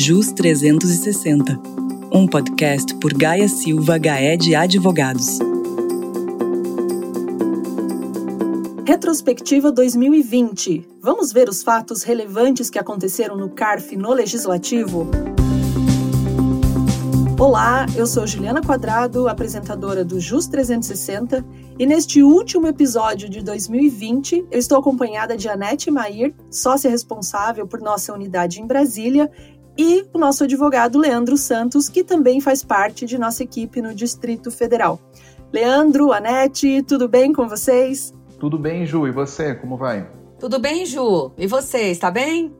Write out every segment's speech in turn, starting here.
JUS 360, um podcast por Gaia Silva Gaé de Advogados. Retrospectiva 2020. Vamos ver os fatos relevantes que aconteceram no CARF no Legislativo? Olá, eu sou Juliana Quadrado, apresentadora do JUS 360, e neste último episódio de 2020, eu estou acompanhada de Anete Mair, sócia responsável por nossa unidade em Brasília, e o nosso advogado Leandro Santos, que também faz parte de nossa equipe no Distrito Federal. Leandro, Anete, tudo bem com vocês? Tudo bem, Ju, e você, como vai? Tudo bem, Ju? E você, está bem?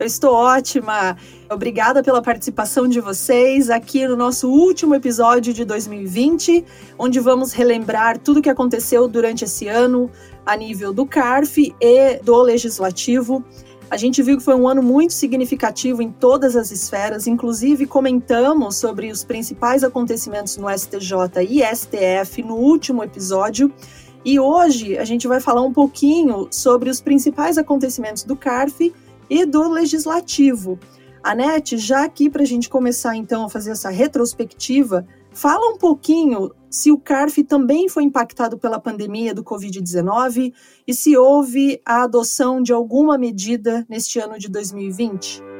Eu estou ótima. Obrigada pela participação de vocês aqui no nosso último episódio de 2020, onde vamos relembrar tudo o que aconteceu durante esse ano a nível do CARF e do Legislativo. A gente viu que foi um ano muito significativo em todas as esferas, inclusive comentamos sobre os principais acontecimentos no STJ e STF no último episódio. E hoje a gente vai falar um pouquinho sobre os principais acontecimentos do CARF e do legislativo. Anete, já aqui para a gente começar então a fazer essa retrospectiva, fala um pouquinho se o CARF também foi impactado pela pandemia do Covid-19 e se houve a adoção de alguma medida neste ano de 2020.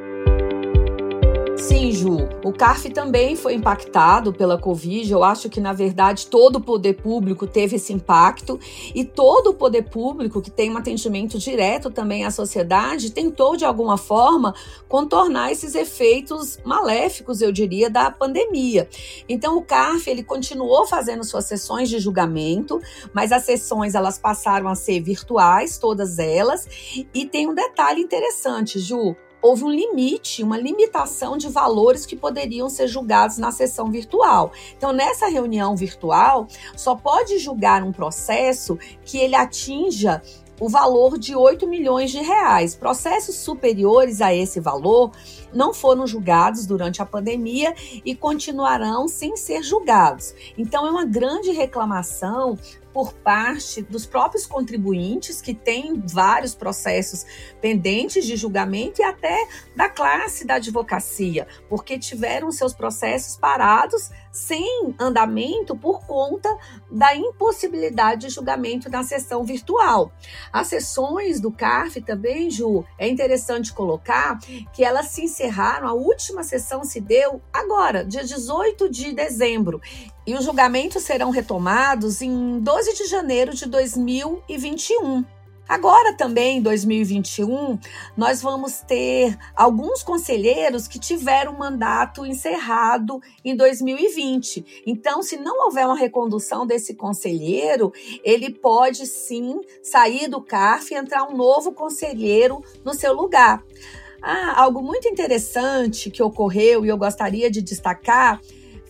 Sim, Ju. O CARF também foi impactado pela Covid. Eu acho que, na verdade, todo o poder público teve esse impacto e todo o poder público que tem um atendimento direto também à sociedade tentou, de alguma forma, contornar esses efeitos maléficos, eu diria, da pandemia. Então, o CARF ele continuou fazendo suas sessões de julgamento, mas as sessões elas passaram a ser virtuais, todas elas. E tem um detalhe interessante, Ju houve um limite, uma limitação de valores que poderiam ser julgados na sessão virtual. Então, nessa reunião virtual, só pode julgar um processo que ele atinja o valor de 8 milhões de reais. Processos superiores a esse valor não foram julgados durante a pandemia e continuarão sem ser julgados. Então, é uma grande reclamação por parte dos próprios contribuintes, que têm vários processos pendentes de julgamento, e até da classe da advocacia, porque tiveram seus processos parados sem andamento por conta da impossibilidade de julgamento na sessão virtual. As sessões do CARF também, Ju, é interessante colocar que elas se encerraram, a última sessão se deu agora, dia 18 de dezembro, e os julgamentos serão retomados em 12 de janeiro de 2021. Agora também, em 2021, nós vamos ter alguns conselheiros que tiveram mandato encerrado em 2020. Então, se não houver uma recondução desse conselheiro, ele pode sim sair do CARF e entrar um novo conselheiro no seu lugar. Ah, algo muito interessante que ocorreu e eu gostaria de destacar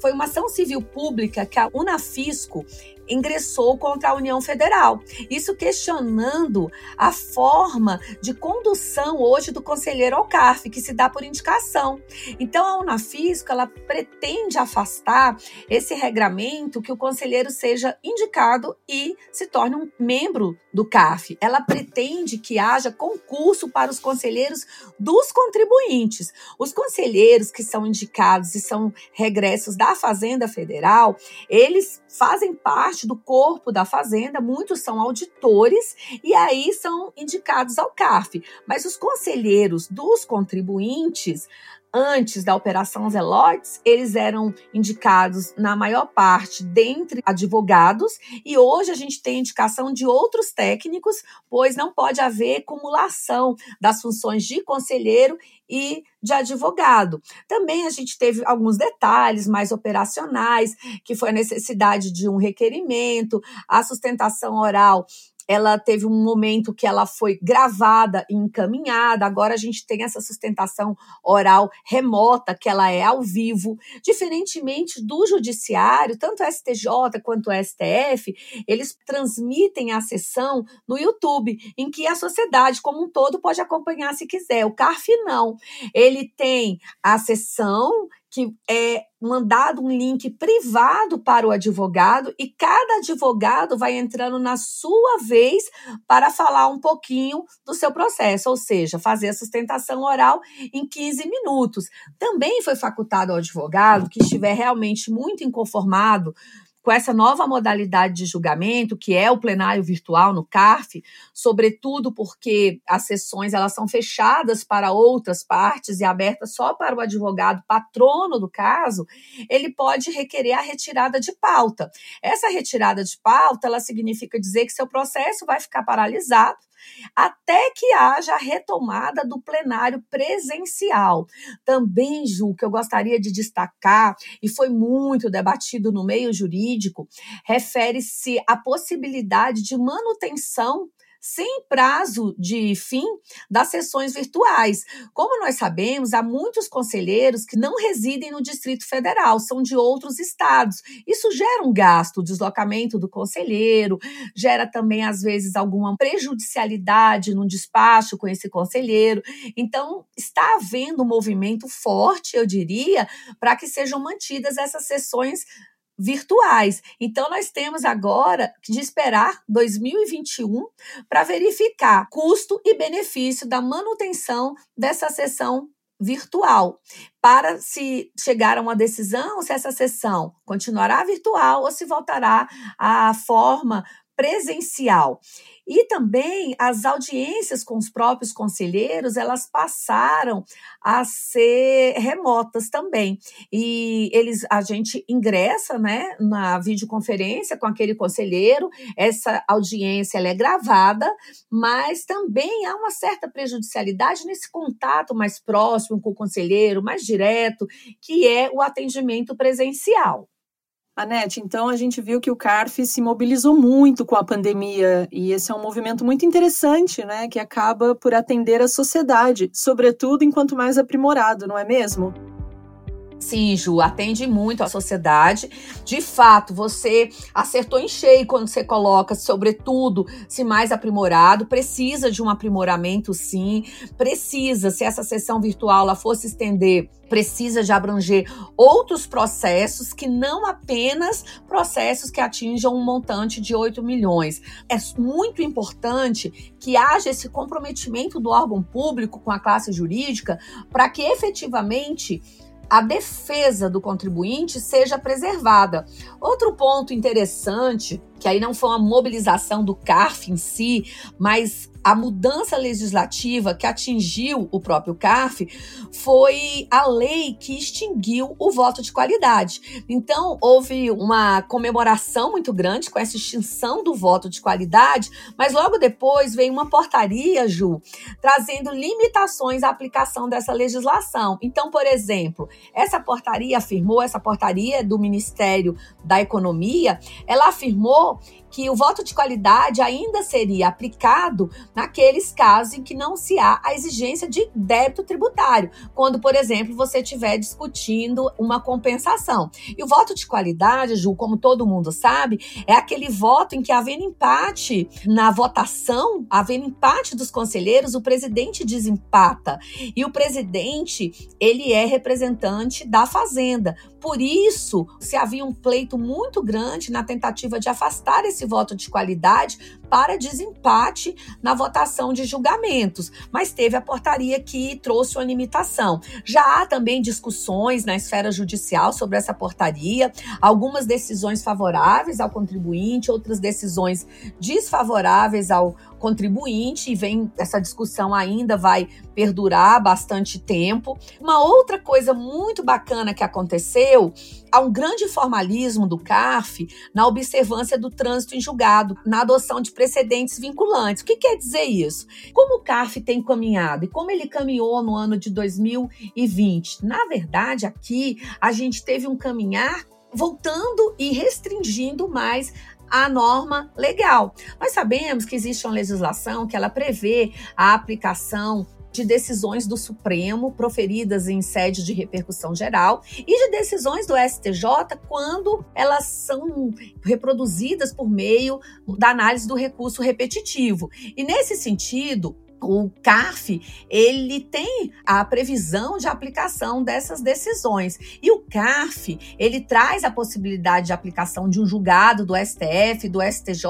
foi uma ação civil pública que a Unafisco ingressou contra a União Federal. Isso questionando a forma de condução hoje do conselheiro ao CARF, que se dá por indicação. Então, a Unafisco ela pretende afastar esse regramento que o conselheiro seja indicado e se torne um membro do CARF. Ela pretende que haja concurso para os conselheiros dos contribuintes. Os conselheiros que são indicados e são regressos da Fazenda Federal, eles fazem parte do corpo da fazenda, muitos são auditores e aí são indicados ao CARF. Mas os conselheiros dos contribuintes antes da Operação Zelotes, eles eram indicados na maior parte dentre advogados e hoje a gente tem indicação de outros técnicos, pois não pode haver cumulação das funções de conselheiro e de advogado. Também a gente teve alguns detalhes mais operacionais, que foi a necessidade de um requerimento, a sustentação oral ela teve um momento que ela foi gravada e encaminhada, agora a gente tem essa sustentação oral remota, que ela é ao vivo, diferentemente do judiciário, tanto STJ quanto STF, eles transmitem a sessão no YouTube, em que a sociedade como um todo pode acompanhar se quiser. O CARF não. Ele tem a sessão que é mandado um link privado para o advogado e cada advogado vai entrando na sua vez para falar um pouquinho do seu processo, ou seja, fazer a sustentação oral em 15 minutos. Também foi facultado ao advogado que estiver realmente muito inconformado com essa nova modalidade de julgamento, que é o plenário virtual no CARF, sobretudo porque as sessões elas são fechadas para outras partes e abertas só para o advogado patrono do caso, ele pode requerer a retirada de pauta. Essa retirada de pauta, ela significa dizer que seu processo vai ficar paralisado até que haja a retomada do plenário presencial. Também, Ju, que eu gostaria de destacar, e foi muito debatido no meio jurídico, refere-se à possibilidade de manutenção sem prazo de fim das sessões virtuais. Como nós sabemos, há muitos conselheiros que não residem no Distrito Federal, são de outros estados. Isso gera um gasto, o deslocamento do conselheiro, gera também, às vezes, alguma prejudicialidade no despacho com esse conselheiro. Então, está havendo um movimento forte, eu diria, para que sejam mantidas essas sessões virtuais. Então, nós temos agora de esperar 2021 para verificar custo e benefício da manutenção dessa sessão virtual, para se chegar a uma decisão se essa sessão continuará virtual ou se voltará à forma presencial. E também as audiências com os próprios conselheiros, elas passaram a ser remotas também. E eles a gente ingressa, né, na videoconferência com aquele conselheiro, essa audiência ela é gravada, mas também há uma certa prejudicialidade nesse contato mais próximo com o conselheiro, mais direto, que é o atendimento presencial. Anete, então a gente viu que o CARF se mobilizou muito com a pandemia e esse é um movimento muito interessante, né, que acaba por atender a sociedade, sobretudo enquanto mais aprimorado, não é mesmo? Sim, Ju, atende muito a sociedade. De fato, você acertou em cheio quando você coloca, sobretudo, se mais aprimorado. Precisa de um aprimoramento, sim. Precisa, se essa sessão virtual ela fosse estender, precisa de abranger outros processos que não apenas processos que atinjam um montante de 8 milhões. É muito importante que haja esse comprometimento do órgão público com a classe jurídica para que efetivamente a defesa do contribuinte seja preservada. Outro ponto interessante, que aí não foi uma mobilização do CARF em si, mas a mudança legislativa que atingiu o próprio CARF foi a lei que extinguiu o voto de qualidade. Então, houve uma comemoração muito grande com essa extinção do voto de qualidade, mas logo depois veio uma portaria, Ju, trazendo limitações à aplicação dessa legislação. Então, por exemplo, essa portaria afirmou, essa portaria do Ministério da Economia, ela afirmou que o voto de qualidade ainda seria aplicado naqueles casos em que não se há a exigência de débito tributário, quando, por exemplo, você estiver discutindo uma compensação. E o voto de qualidade, Ju, como todo mundo sabe, é aquele voto em que, havendo empate na votação, havendo empate dos conselheiros, o presidente desempata. E o presidente, ele é representante da Fazenda. Por isso, se havia um pleito muito grande na tentativa de afastar esse voto de qualidade para desempate na votação de julgamentos, mas teve a portaria que trouxe uma limitação. Já há também discussões na esfera judicial sobre essa portaria, algumas decisões favoráveis ao contribuinte, outras decisões desfavoráveis ao contribuinte e vem essa discussão ainda vai perdurar bastante tempo. Uma outra coisa muito bacana que aconteceu, há um grande formalismo do CARF na observância do trânsito em julgado, na adoção de precedentes vinculantes. O que quer dizer isso? Como o CARF tem caminhado e como ele caminhou no ano de 2020? Na verdade, aqui a gente teve um caminhar voltando e restringindo mais a norma legal. Nós sabemos que existe uma legislação que ela prevê a aplicação de decisões do Supremo proferidas em sede de repercussão geral e de decisões do STJ quando elas são reproduzidas por meio da análise do recurso repetitivo. E nesse sentido, o CARF, ele tem a previsão de aplicação dessas decisões. E o CARF, ele traz a possibilidade de aplicação de um julgado do STF, do STJ,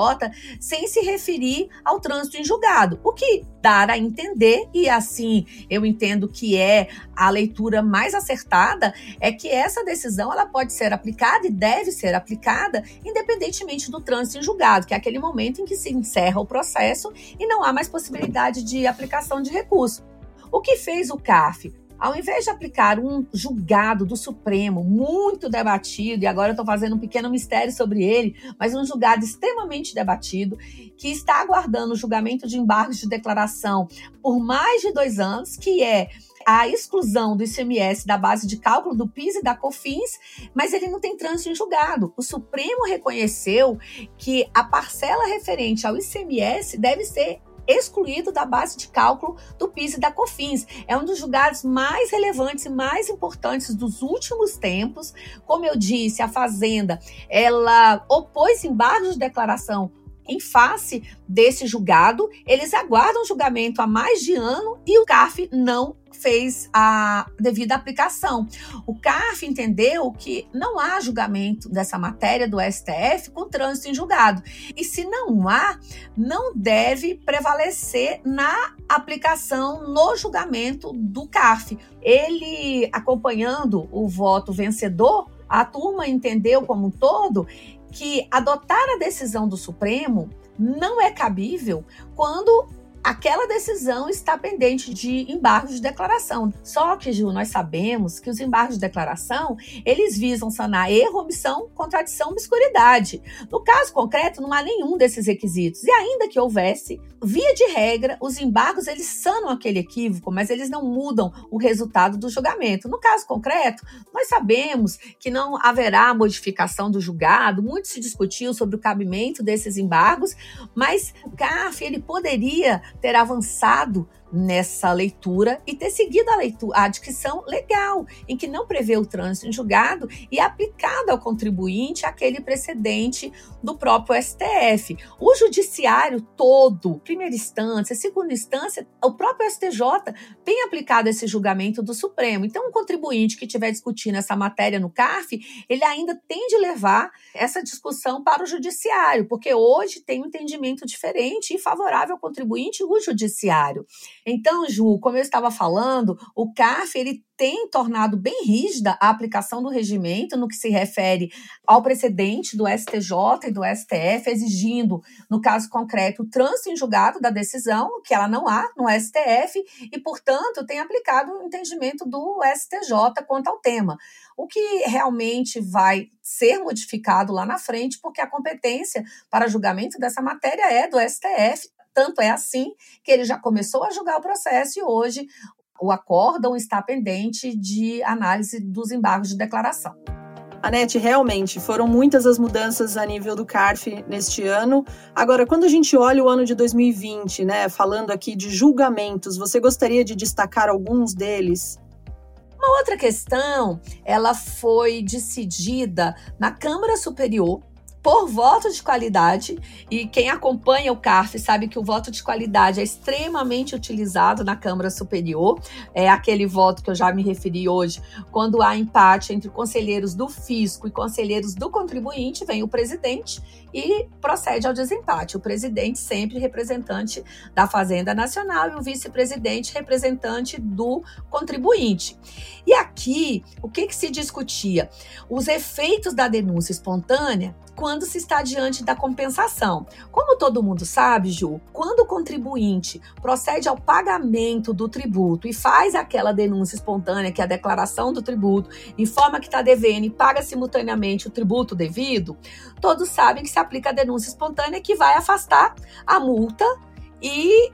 sem se referir ao trânsito em julgado, o que dar a entender, e assim eu entendo que é a leitura mais acertada, é que essa decisão ela pode ser aplicada e deve ser aplicada independentemente do trânsito em julgado, que é aquele momento em que se encerra o processo e não há mais possibilidade de aplicação de recurso. O que fez o CAF? Ao invés de aplicar um julgado do Supremo muito debatido, e agora eu estou fazendo um pequeno mistério sobre ele, mas um julgado extremamente debatido, que está aguardando o julgamento de embargos de declaração por mais de dois anos, que é a exclusão do ICMS da base de cálculo do PIS e da COFINS, mas ele não tem trânsito em julgado. O Supremo reconheceu que a parcela referente ao ICMS deve ser excluído da base de cálculo do PIS e da COFINS. É um dos julgados mais relevantes e mais importantes dos últimos tempos. Como eu disse, a Fazenda, ela opôs embargos de declaração em face desse julgado, eles aguardam julgamento há mais de ano e o CARF não fez a devida aplicação. O CARF entendeu que não há julgamento dessa matéria do STF com trânsito em julgado. E se não há, não deve prevalecer na aplicação no julgamento do CARF. Ele, acompanhando o voto vencedor, a turma entendeu como um todo que adotar a decisão do Supremo não é cabível quando aquela decisão está pendente de embargos de declaração. Só que, Ju, nós sabemos que os embargos de declaração, eles visam sanar erro, omissão, contradição, obscuridade. No caso concreto, não há nenhum desses requisitos. E ainda que houvesse, via de regra, os embargos, eles sanam aquele equívoco, mas eles não mudam o resultado do julgamento. No caso concreto, nós sabemos que não haverá modificação do julgado, muito se discutiu sobre o cabimento desses embargos, mas o CAF, ele poderia ter avançado nessa leitura e ter seguido a leitura, a dicção legal, em que não prevê o trânsito em julgado e aplicado ao contribuinte aquele precedente do próprio STF. O judiciário todo, primeira instância, segunda instância, o próprio STJ tem aplicado esse julgamento do Supremo. Então, um contribuinte que estiver discutindo essa matéria no CARF, ele ainda tem de levar essa discussão para o judiciário, porque hoje tem um entendimento diferente e favorável ao contribuinte o judiciário. Então, Ju, como eu estava falando, o CAF ele tem tornado bem rígida a aplicação do regimento no que se refere ao precedente do STJ e do STF, exigindo, no caso concreto, o trânsito em julgado da decisão, que ela não há no STF, e, portanto, tem aplicado o entendimento do STJ quanto ao tema. O que realmente vai ser modificado lá na frente, porque a competência para julgamento dessa matéria é do STF, tanto é assim que ele já começou a julgar o processo e hoje o acórdão está pendente de análise dos embargos de declaração. Anete, realmente foram muitas as mudanças a nível do CARF neste ano. Agora, quando a gente olha o ano de 2020, né, falando aqui de julgamentos, você gostaria de destacar alguns deles? Uma outra questão, ela foi decidida na Câmara Superior por voto de qualidade, e quem acompanha o CARF sabe que o voto de qualidade é extremamente utilizado na Câmara Superior, é aquele voto que eu já me referi hoje, quando há empate entre conselheiros do fisco e conselheiros do contribuinte, vem o presidente e procede ao desempate. O presidente sempre representante da Fazenda Nacional e o vice-presidente representante do contribuinte. E aqui, o que, que se discutia? Os efeitos da denúncia espontânea quando se está diante da compensação. Como todo mundo sabe, Ju, quando o contribuinte procede ao pagamento do tributo e faz aquela denúncia espontânea, que é a declaração do tributo, informa que está devendo e paga simultaneamente o tributo devido, todos sabem que se aplica a denúncia espontânea que vai afastar a multa e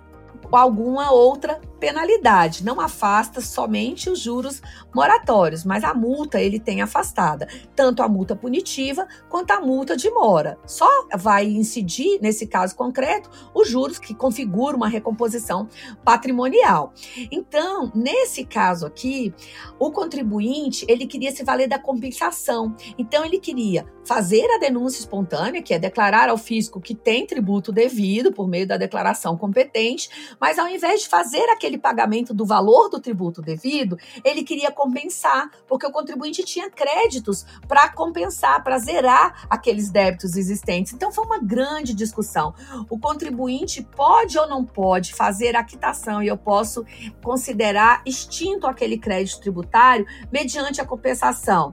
alguma outra penalidade, não afasta somente os juros moratórios, mas a multa ele tem afastada, tanto a multa punitiva quanto a multa de mora. Só vai incidir, nesse caso concreto, os juros que configuram uma recomposição patrimonial. Então, nesse caso aqui, o contribuinte, ele queria se valer da compensação. Então, ele queria fazer a denúncia espontânea, que é declarar ao fisco que tem tributo devido por meio da declaração competente, mas ao invés de fazer aquele pagamento do valor do tributo devido, ele queria compensar, porque o contribuinte tinha créditos para compensar, para zerar aqueles débitos existentes. Então foi uma grande discussão. O contribuinte pode ou não pode fazer a quitação e eu posso considerar extinto aquele crédito tributário mediante a compensação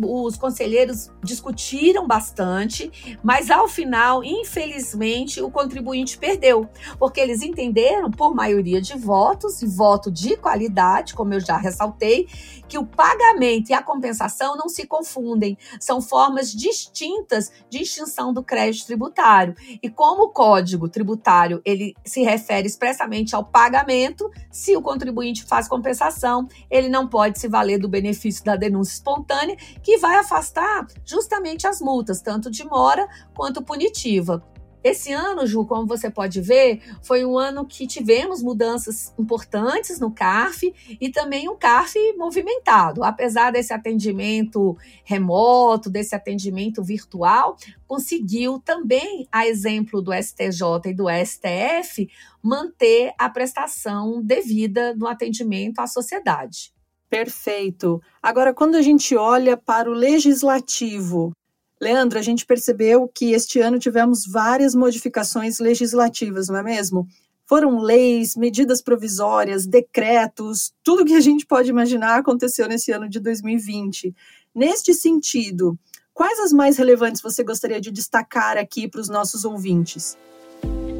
os conselheiros discutiram bastante, mas ao final, infelizmente, o contribuinte perdeu, porque eles entenderam, por maioria de votos, e voto de qualidade, como eu já ressaltei, que o pagamento e a compensação não se confundem, são formas distintas de extinção do crédito tributário. E como o Código Tributário ele se refere expressamente ao pagamento, se o contribuinte faz compensação, ele não pode se valer do benefício da denúncia espontânea, que vai afastar justamente as multas, tanto de mora quanto punitiva. Esse ano, Ju, como você pode ver, foi um ano que tivemos mudanças importantes no CARF e também um CARF movimentado. Apesar desse atendimento remoto, desse atendimento virtual, conseguiu também, a exemplo do STJ e do STF, manter a prestação devida no atendimento à sociedade. Perfeito. Agora, quando a gente olha para o legislativo, Leandro, a gente percebeu que este ano tivemos várias modificações legislativas, não é mesmo? Foram leis, medidas provisórias, decretos, tudo que a gente pode imaginar aconteceu nesse ano de 2020. Neste sentido, quais as mais relevantes você gostaria de destacar aqui para os nossos ouvintes?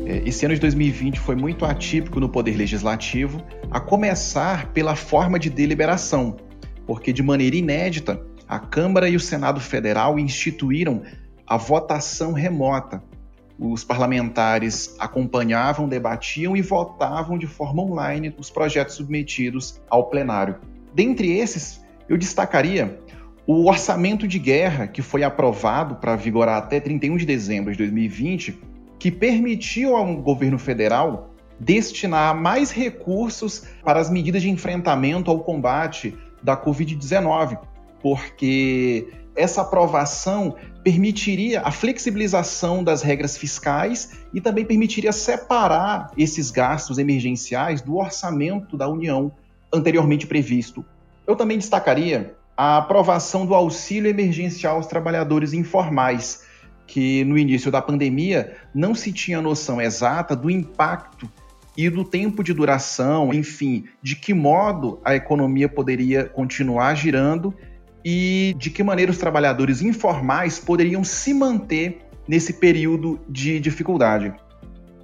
É, esse ano de 2020 foi muito atípico no Poder Legislativo, a começar pela forma de deliberação, porque de maneira inédita, a Câmara e o Senado Federal instituíram a votação remota. Os parlamentares acompanhavam, debatiam e votavam de forma online os projetos submetidos ao plenário. Dentre esses, eu destacaria o orçamento de guerra, que foi aprovado para vigorar até 31 de dezembro de 2020, que permitiu ao governo federal destinar mais recursos para as medidas de enfrentamento ao combate da Covid-19, porque essa aprovação permitiria a flexibilização das regras fiscais e também permitiria separar esses gastos emergenciais do orçamento da União anteriormente previsto. Eu também destacaria a aprovação do auxílio emergencial aos trabalhadores informais, que no início da pandemia não se tinha noção exata do impacto e do tempo de duração, enfim, de que modo a economia poderia continuar girando e de que maneira os trabalhadores informais poderiam se manter nesse período de dificuldade.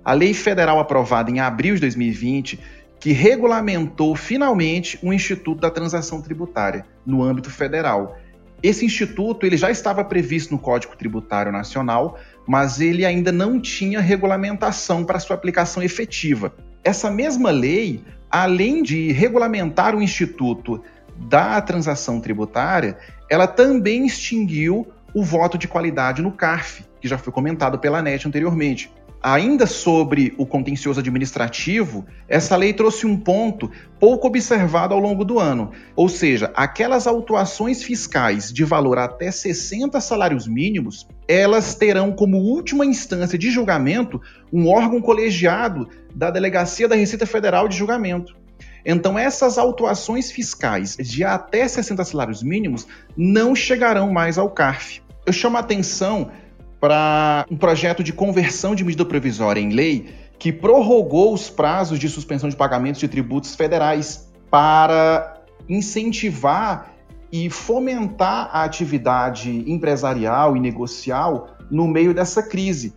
A lei federal aprovada em abril de 2020 que regulamentou finalmente o Instituto da Transação Tributária no âmbito federal esse instituto ele já estava previsto no Código Tributário Nacional, mas ele ainda não tinha regulamentação para sua aplicação efetiva. Essa mesma lei, além de regulamentar o instituto da transação tributária, ela também extinguiu o voto de qualidade no CARF, que já foi comentado pela NET anteriormente. Ainda sobre o contencioso administrativo, essa lei trouxe um ponto pouco observado ao longo do ano, ou seja, aquelas autuações fiscais de valor até 60 salários mínimos, elas terão como última instância de julgamento um órgão colegiado da Delegacia da Receita Federal de Julgamento. Então, essas autuações fiscais de até 60 salários mínimos não chegarão mais ao CARF. Eu chamo a atenção para um projeto de conversão de medida provisória em lei que prorrogou os prazos de suspensão de pagamentos de tributos federais para incentivar e fomentar a atividade empresarial e negocial no meio dessa crise,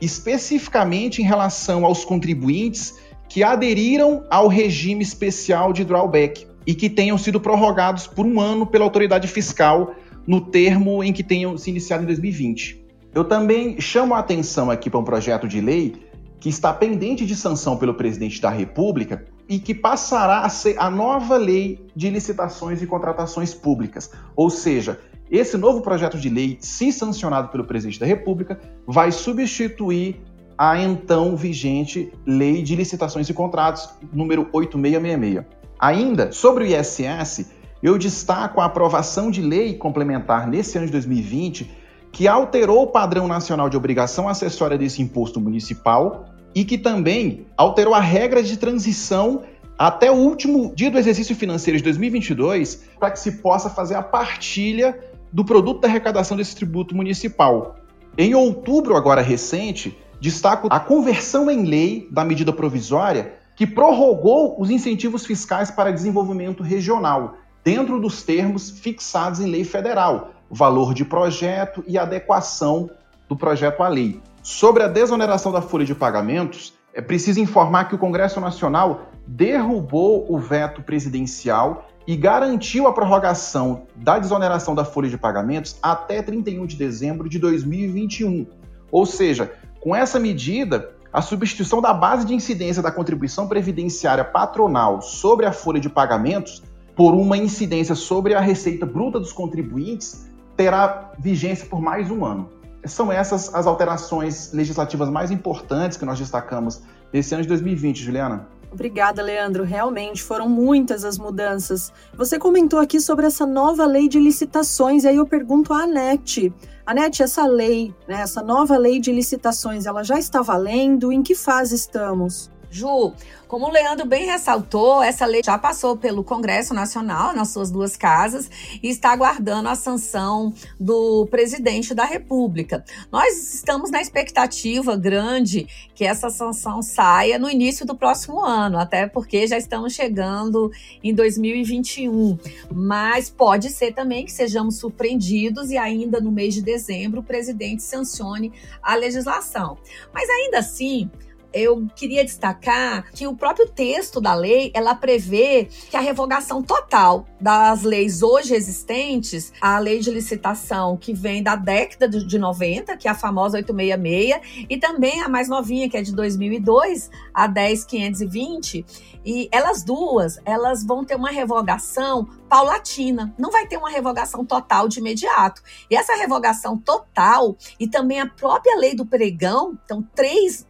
especificamente em relação aos contribuintes que aderiram ao regime especial de drawback e que tenham sido prorrogados por um ano pela autoridade fiscal no termo em que tenham se iniciado em 2020. Eu também chamo a atenção aqui para um projeto de lei que está pendente de sanção pelo presidente da República e que passará a ser a nova lei de licitações e contratações públicas. Ou seja, esse novo projeto de lei, se sancionado pelo presidente da República, vai substituir a então vigente Lei de Licitações e Contratos, número 8666. Ainda sobre o ISS, eu destaco a aprovação de lei complementar nesse ano de 2020 que alterou o padrão nacional de obrigação acessória desse imposto municipal e que também alterou a regra de transição até o último dia do exercício financeiro de 2022 para que se possa fazer a partilha do produto da arrecadação desse tributo municipal. Em outubro, agora recente, destaco a conversão em lei da medida provisória que prorrogou os incentivos fiscais para desenvolvimento regional, dentro dos termos fixados em lei federal, valor de projeto e adequação do projeto à lei. Sobre a desoneração da folha de pagamentos, é preciso informar que o Congresso Nacional derrubou o veto presidencial e garantiu a prorrogação da desoneração da folha de pagamentos até 31 de dezembro de 2021. Ou seja, com essa medida, a substituição da base de incidência da contribuição previdenciária patronal sobre a folha de pagamentos por uma incidência sobre a receita bruta dos contribuintes terá vigência por mais um ano. São essas as alterações legislativas mais importantes que nós destacamos nesse ano de 2020, Juliana. Obrigada, Leandro. Realmente foram muitas as mudanças. Você comentou aqui sobre essa nova lei de licitações, e aí eu pergunto à Anete. Anete, essa lei, né, essa nova lei de licitações, ela já está valendo? Em que fase estamos? Ju, como o Leandro bem ressaltou, essa lei já passou pelo Congresso Nacional, nas suas duas casas, e está aguardando a sanção do presidente da República. Nós estamos na expectativa grande que essa sanção saia no início do próximo ano, até porque já estamos chegando em 2021. Mas pode ser também que sejamos surpreendidos e ainda no mês de dezembro o presidente sancione a legislação. Mas ainda assim, eu queria destacar que o próprio texto da lei, ela prevê que a revogação total das leis hoje existentes, a lei de licitação que vem da década de 90, que é a famosa 866, e também a mais novinha, que é de 2002, a 10520, e elas duas, elas vão ter uma revogação paulatina, não vai ter uma revogação total de imediato. E essa revogação total e também a própria lei do pregão, então três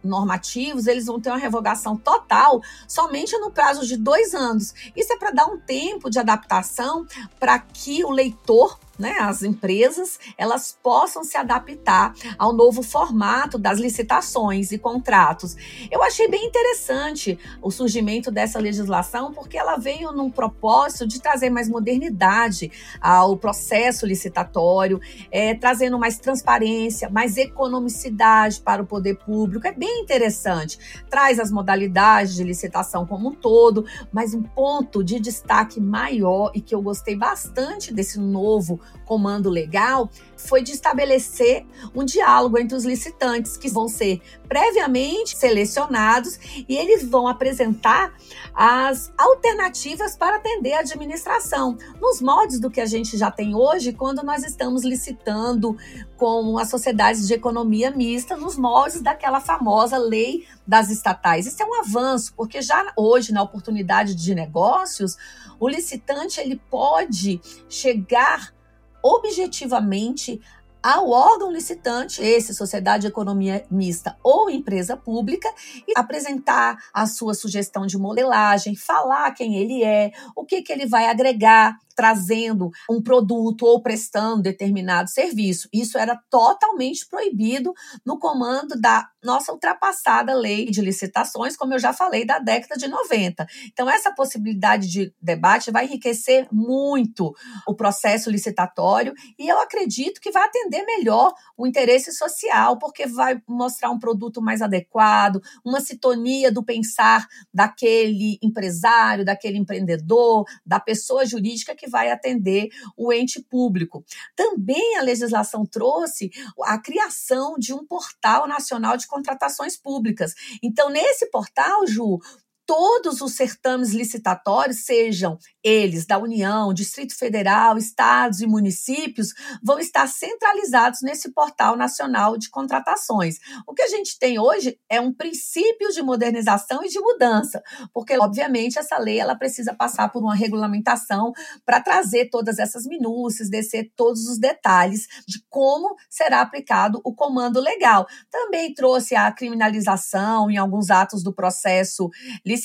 normativos, eles vão ter uma revogação total somente no prazo de dois anos. Isso é para dar um tempo de adaptação para que o leitor né, as empresas elas possam se adaptar ao novo formato das licitações e contratos. Eu achei bem interessante o surgimento dessa legislação porque ela veio num propósito de trazer mais modernidade ao processo licitatório, é, trazendo mais transparência, mais economicidade para o poder público. É bem interessante. Traz as modalidades de licitação como um todo, mas um ponto de destaque maior e que eu gostei bastante desse novo comando legal foi de estabelecer um diálogo entre os licitantes, que vão ser previamente selecionados e eles vão apresentar as alternativas para atender a administração, nos moldes do que a gente já tem hoje, quando nós estamos licitando com as sociedades de economia mista, nos moldes daquela famosa lei das estatais. Isso é um avanço, porque já hoje, na oportunidade de negócios, o licitante ele pode chegar objetivamente ao órgão licitante, esse sociedade de economia mista ou empresa pública, e apresentar a sua sugestão de modelagem, falar quem ele é, o que, que ele vai agregar trazendo um produto ou prestando determinado serviço. Isso era totalmente proibido no comando da nossa ultrapassada lei de licitações, como eu já falei, da década de 90. Então, essa possibilidade de debate vai enriquecer muito o processo licitatório e eu acredito que vai atender melhor o interesse social, porque vai mostrar um produto mais adequado, uma sintonia do pensar daquele empresário, daquele empreendedor, da pessoa jurídica que vai atender o ente público. Também a legislação trouxe a criação de um portal nacional de contratações públicas. Então, nesse portal, Ju, todos os certames licitatórios, sejam eles da União, Distrito Federal, estados e municípios, vão estar centralizados nesse portal nacional de contratações. O que a gente tem hoje é um princípio de modernização e de mudança, porque obviamente essa lei ela precisa passar por uma regulamentação para trazer todas essas minúcias, descer todos os detalhes de como será aplicado o comando legal. Também trouxe a criminalização em alguns atos do processo licitatório,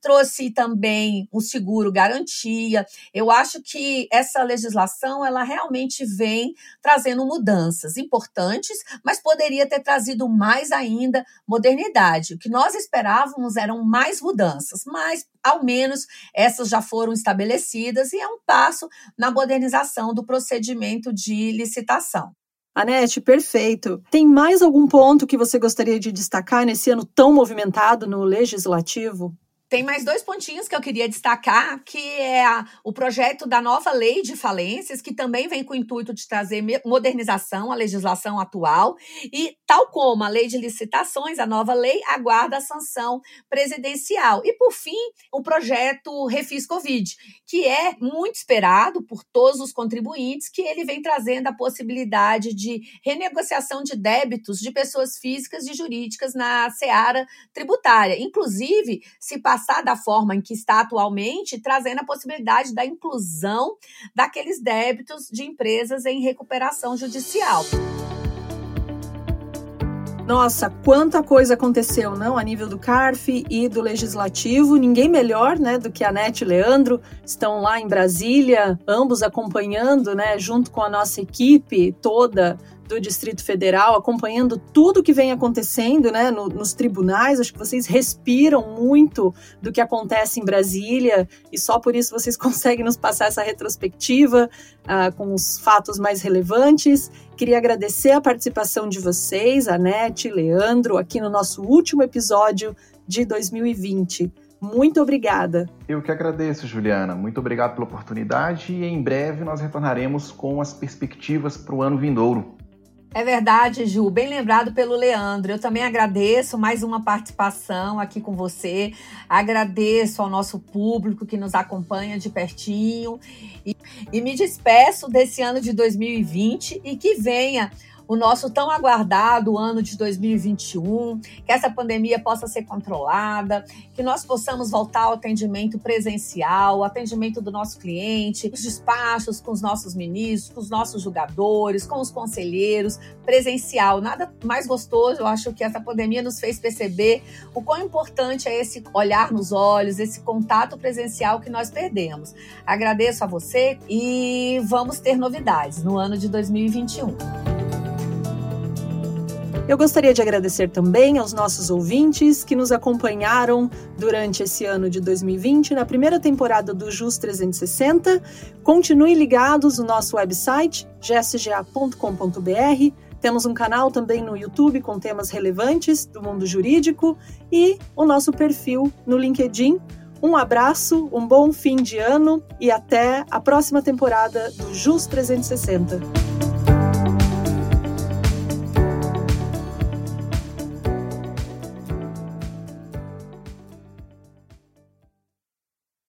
trouxe também o seguro garantia. Eu acho que essa legislação ela realmente vem trazendo mudanças importantes, mas poderia ter trazido mais ainda modernidade. O que nós esperávamos eram mais mudanças, mas ao menos essas já foram estabelecidas e é um passo na modernização do procedimento de licitação. Anete, perfeito. Tem mais algum ponto que você gostaria de destacar nesse ano tão movimentado no legislativo? Tem mais dois pontinhos que eu queria destacar, que é o projeto da nova lei de falências, que também vem com o intuito de trazer modernização à legislação atual, e tal como a lei de licitações, a nova lei aguarda a sanção presidencial. E por fim, o projeto Refis Covid, que é muito esperado por todos os contribuintes, que ele vem trazendo a possibilidade de renegociação de débitos de pessoas físicas e jurídicas na seara tributária. Inclusive, se passar da forma em que está atualmente, trazendo a possibilidade da inclusão daqueles débitos de empresas em recuperação judicial. Nossa, quanta coisa aconteceu, não? A nível do CARF e do Legislativo. Ninguém melhor, né, do que a Nete e Leandro. Estão lá em Brasília, ambos acompanhando, né, junto com a nossa equipe toda do Distrito Federal, acompanhando tudo que vem acontecendo né, no, nos tribunais. Acho que vocês respiram muito do que acontece em Brasília e só por isso vocês conseguem nos passar essa retrospectiva uh, com os fatos mais relevantes. Queria agradecer a participação de vocês, Anete, Leandro, aqui no nosso último episódio de 2020. Muito obrigada. Eu que agradeço, Juliana. Muito obrigado pela oportunidade e em breve nós retornaremos com as perspectivas para o ano vindouro. É verdade, Ju. Bem lembrado pelo Leandro. Eu também agradeço mais uma participação aqui com você. Agradeço ao nosso público que nos acompanha de pertinho. E, e me despeço desse ano de 2020 e que venha o nosso tão aguardado ano de 2021, que essa pandemia possa ser controlada, que nós possamos voltar ao atendimento presencial, atendimento do nosso cliente, os despachos com os nossos ministros, com os nossos julgadores, com os conselheiros, presencial. Nada mais gostoso, eu acho que essa pandemia nos fez perceber o quão importante é esse olhar nos olhos, esse contato presencial que nós perdemos. Agradeço a você e vamos ter novidades no ano de 2021. Eu gostaria de agradecer também aos nossos ouvintes que nos acompanharam durante esse ano de 2020 na primeira temporada do JUS 360. Continue ligados no nosso website gsga.com.br. Temos um canal também no YouTube com temas relevantes do mundo jurídico e o nosso perfil no LinkedIn. Um abraço, um bom fim de ano e até a próxima temporada do JUS 360.